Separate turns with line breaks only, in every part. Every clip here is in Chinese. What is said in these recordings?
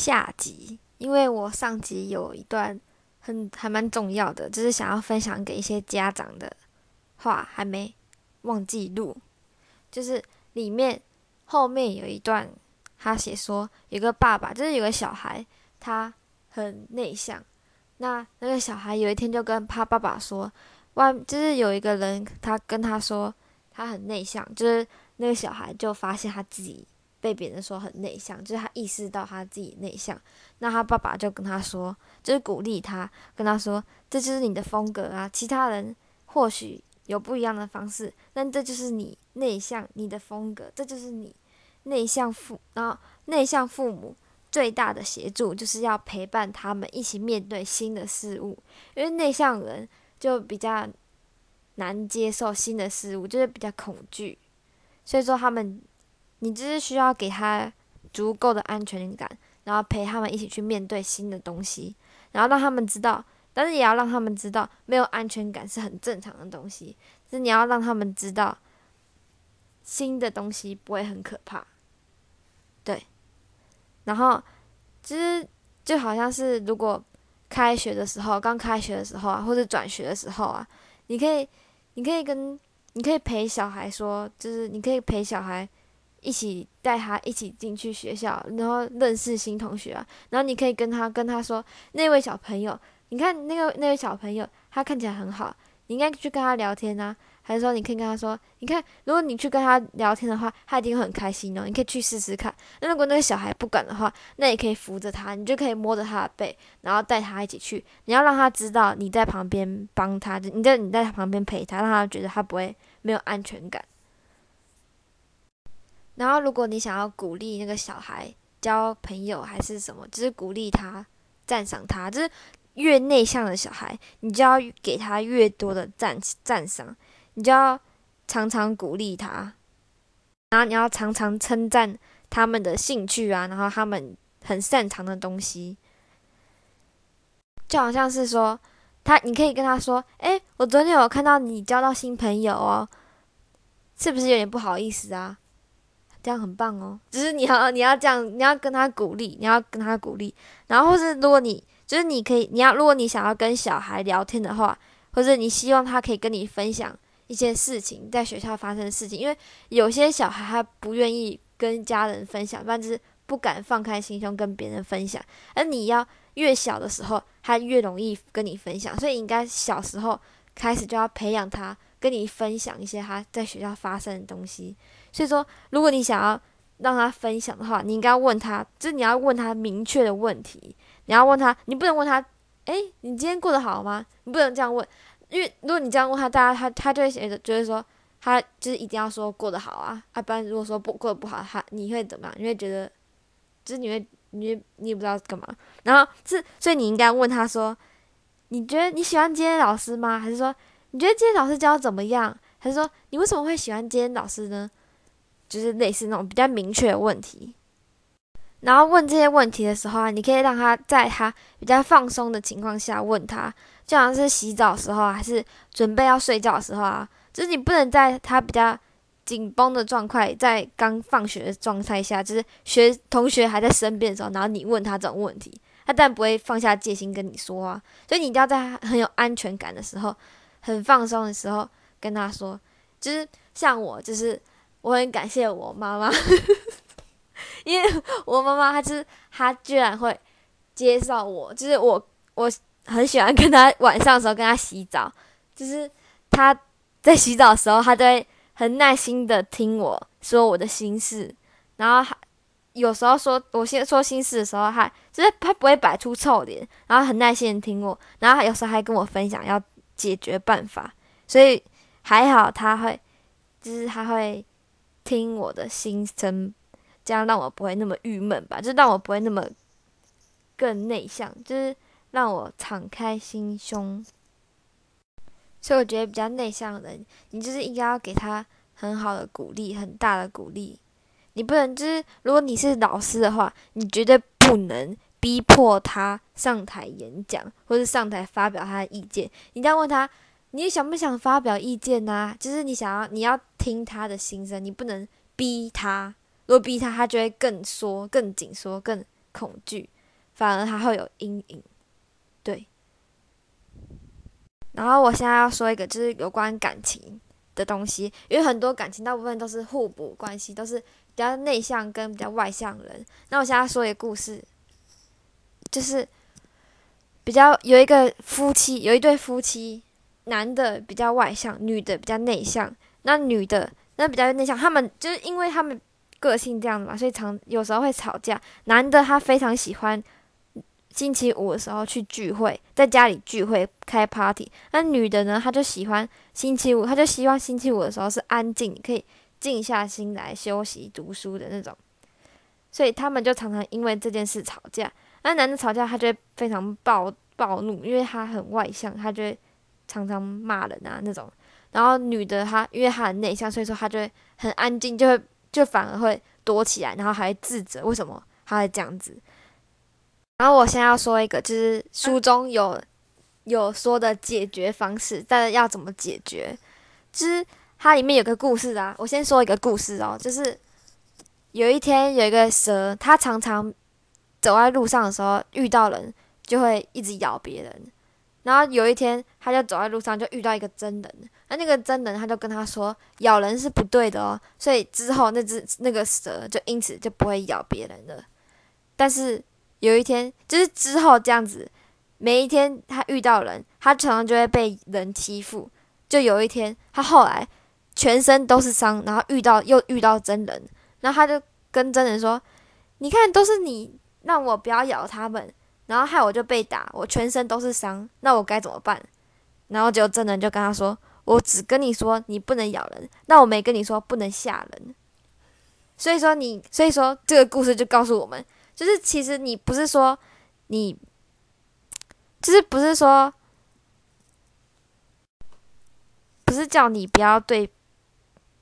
下集，因为我上集有一段很还蛮重要的，就是想要分享给一些家长的话，还没忘记录。就是里面后面有一段，他写说有个爸爸，就是有个小孩，他很内向。那那个小孩有一天就跟他爸爸说，外就是有一个人，他跟他说他很内向，就是那个小孩就发现他自己。被别人说很内向，就是他意识到他自己内向，那他爸爸就跟他说，就是鼓励他，跟他说，这就是你的风格啊，其他人或许有不一样的方式，但这就是你内向，你的风格，这就是你内向父，然后内向父母最大的协助就是要陪伴他们一起面对新的事物，因为内向人就比较难接受新的事物，就是比较恐惧，所以说他们。你只是需要给他足够的安全感，然后陪他们一起去面对新的东西，然后让他们知道，但是也要让他们知道，没有安全感是很正常的东西。就是你要让他们知道，新的东西不会很可怕。对，然后其实就好像是如果开学的时候，刚开学的时候啊，或者转学的时候啊，你可以，你可以跟，你可以陪小孩说，就是你可以陪小孩。一起带他一起进去学校，然后认识新同学啊。然后你可以跟他跟他说，那位小朋友，你看那个那位小朋友，他看起来很好，你应该去跟他聊天啊。还是说你可以跟他说，你看，如果你去跟他聊天的话，他一定会很开心哦。你可以去试试看。那如果那个小孩不敢的话，那也可以扶着他，你就可以摸着他的背，然后带他一起去。你要让他知道你在旁边帮他，你在你在他旁边陪他，让他觉得他不会没有安全感。然后，如果你想要鼓励那个小孩交朋友还是什么，就是鼓励他、赞赏他，就是越内向的小孩，你就要给他越多的赞赞赏，你就要常常鼓励他，然后你要常常称赞他们的兴趣啊，然后他们很擅长的东西，就好像是说他，你可以跟他说：“哎，我昨天有看到你交到新朋友哦，是不是有点不好意思啊？”这样很棒哦，只是你要你要这样，你要跟他鼓励，你要跟他鼓励，然后或是如果你就是你可以，你要如果你想要跟小孩聊天的话，或者你希望他可以跟你分享一些事情，在学校发生的事情，因为有些小孩他不愿意跟家人分享，但是不敢放开心胸跟别人分享，而你要越小的时候，他越容易跟你分享，所以应该小时候开始就要培养他跟你分享一些他在学校发生的东西。所以说，如果你想要让他分享的话，你应该问他，就是你要问他明确的问题。你要问他，你不能问他，哎，你今天过得好吗？你不能这样问，因为如果你这样问他，大家他他就会觉得，觉得说他就是一定要说过得好啊。啊，不然如果说不过得不好，他你会怎么样？你会觉得，就是你会，你你也不知道干嘛。然后是，所以你应该问他说，你觉得你喜欢今天老师吗？还是说你觉得今天老师教的怎么样？还是说你为什么会喜欢今天老师呢？就是类似那种比较明确的问题，然后问这些问题的时候啊，你可以让他在他比较放松的情况下问他，就好像是洗澡时候还是准备要睡觉的时候啊，就是你不能在他比较紧绷的状态，在刚放学的状态下，就是学同学还在身边的时候，然后你问他这种问题，他当然不会放下戒心跟你说啊，所以你一定要在他很有安全感的时候，很放松的时候跟他说，就是像我就是。我很感谢我妈妈，因为我妈妈她就是她居然会介绍我，就是我我很喜欢跟她晚上的时候跟她洗澡，就是她在洗澡的时候，她都会很耐心的听我说我的心事，然后还有时候说我先说心事的时候，她就是她不会摆出臭脸，然后很耐心的听我，然后有时候还跟我分享要解决办法，所以还好她会，就是她会。听我的心声，这样让我不会那么郁闷吧，就让我不会那么更内向，就是让我敞开心胸。所以我觉得比较内向的人，你就是应该要给他很好的鼓励，很大的鼓励。你不能就是，如果你是老师的话，你绝对不能逼迫他上台演讲，或者上台发表他的意见。你要问他。你想不想发表意见呢？就是你想要，你要听他的心声，你不能逼他。如果逼他，他就会更缩、更紧缩、更恐惧，反而他会有阴影。对。然后我现在要说一个，就是有关感情的东西，因为很多感情大部分都是互补关系，都是比较内向跟比较外向人。那我现在要说一个故事，就是比较有一个夫妻，有一对夫妻，男的比较外向，女的比较内向。那女的那比较内向，他们就是因为他们个性这样子嘛，所以常有时候会吵架。男的他非常喜欢。星期五的时候去聚会，在家里聚会开 party。那女的呢，她就喜欢星期五，她就希望星期五的时候是安静，可以静下心来休息读书的那种。所以他们就常常因为这件事吵架。那男的吵架，他就会非常暴暴怒，因为他很外向，他就会常常骂人啊那种。然后女的她，因为她很内向，所以说她就会很安静，就会就反而会躲起来，然后还自责为什么她会这样子。然后我先要说一个，就是书中有有说的解决方式，但是要怎么解决？就是它里面有个故事啊。我先说一个故事哦，就是有一天有一个蛇，它常常走在路上的时候遇到人，就会一直咬别人。然后有一天，他就走在路上，就遇到一个真人。那那个真人他就跟他说，咬人是不对的哦。所以之后那只那个蛇就因此就不会咬别人了。但是。有一天，就是之后这样子，每一天他遇到人，他常常就会被人欺负。就有一天，他后来全身都是伤，然后遇到又遇到真人，然后他就跟真人说：“你看，都是你让我不要咬他们，然后害我就被打，我全身都是伤，那我该怎么办？”然后就真人就跟他说：“我只跟你说你不能咬人，那我没跟你说不能吓人。”所以说你，所以说这个故事就告诉我们。就是其实你不是说你，就是不是说，不是叫你不要对，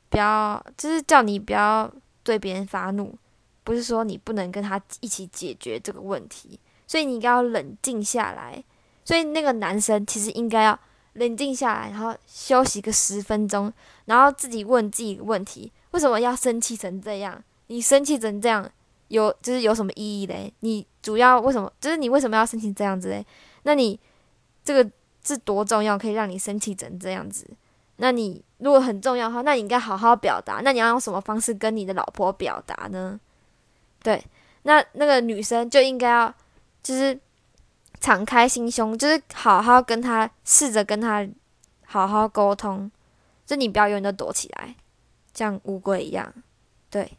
不要，就是叫你不要对别人发怒，不是说你不能跟他一起解决这个问题，所以你应该要冷静下来。所以那个男生其实应该要冷静下来，然后休息个十分钟，然后自己问自己一个问题：为什么要生气成这样？你生气成这样？有就是有什么意义嘞？你主要为什么？就是你为什么要生气这样子嘞？那你这个是多重要，可以让你生气成这样子？那你如果很重要的话，那你应该好好表达。那你要用什么方式跟你的老婆表达呢？对，那那个女生就应该要就是敞开心胸，就是好好跟他试着跟他好好沟通。就你不要永远都躲起来，像乌龟一样。对。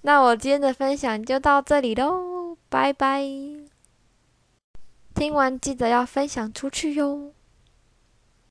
那我今天的分享就到这里喽，拜拜！听完记得要分享出去哟。